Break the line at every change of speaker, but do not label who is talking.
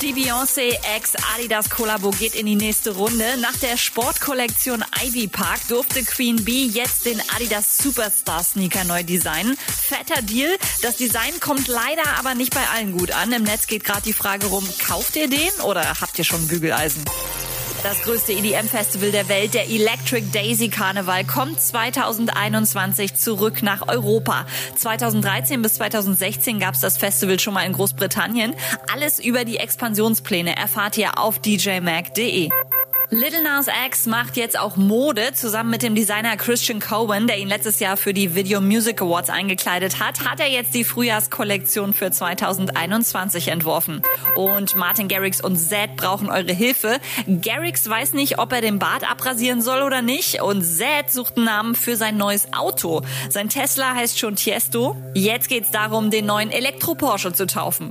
Die Beyoncé X Adidas Kollabo geht in die nächste Runde. Nach der Sportkollektion Ivy Park durfte Queen Bee jetzt den Adidas Superstar Sneaker neu designen. Fetter Deal. Das Design kommt leider aber nicht bei allen gut an. Im Netz geht gerade die Frage rum, kauft ihr den oder habt ihr schon Bügeleisen? Das größte EDM-Festival der Welt, der Electric Daisy Karneval, kommt 2021 zurück nach Europa. 2013 bis 2016 gab es das Festival schon mal in Großbritannien. Alles über die Expansionspläne erfahrt ihr auf djmag.de. Little Nas X macht jetzt auch Mode. Zusammen mit dem Designer Christian Cohen, der ihn letztes Jahr für die Video Music Awards eingekleidet hat, hat er jetzt die Frühjahrskollektion für 2021 entworfen. Und Martin Garrix und Zed brauchen eure Hilfe. Garrix weiß nicht, ob er den Bart abrasieren soll oder nicht. Und Zed sucht einen Namen für sein neues Auto. Sein Tesla heißt schon Tiesto. Jetzt geht's darum, den neuen Elektro-Porsche zu taufen.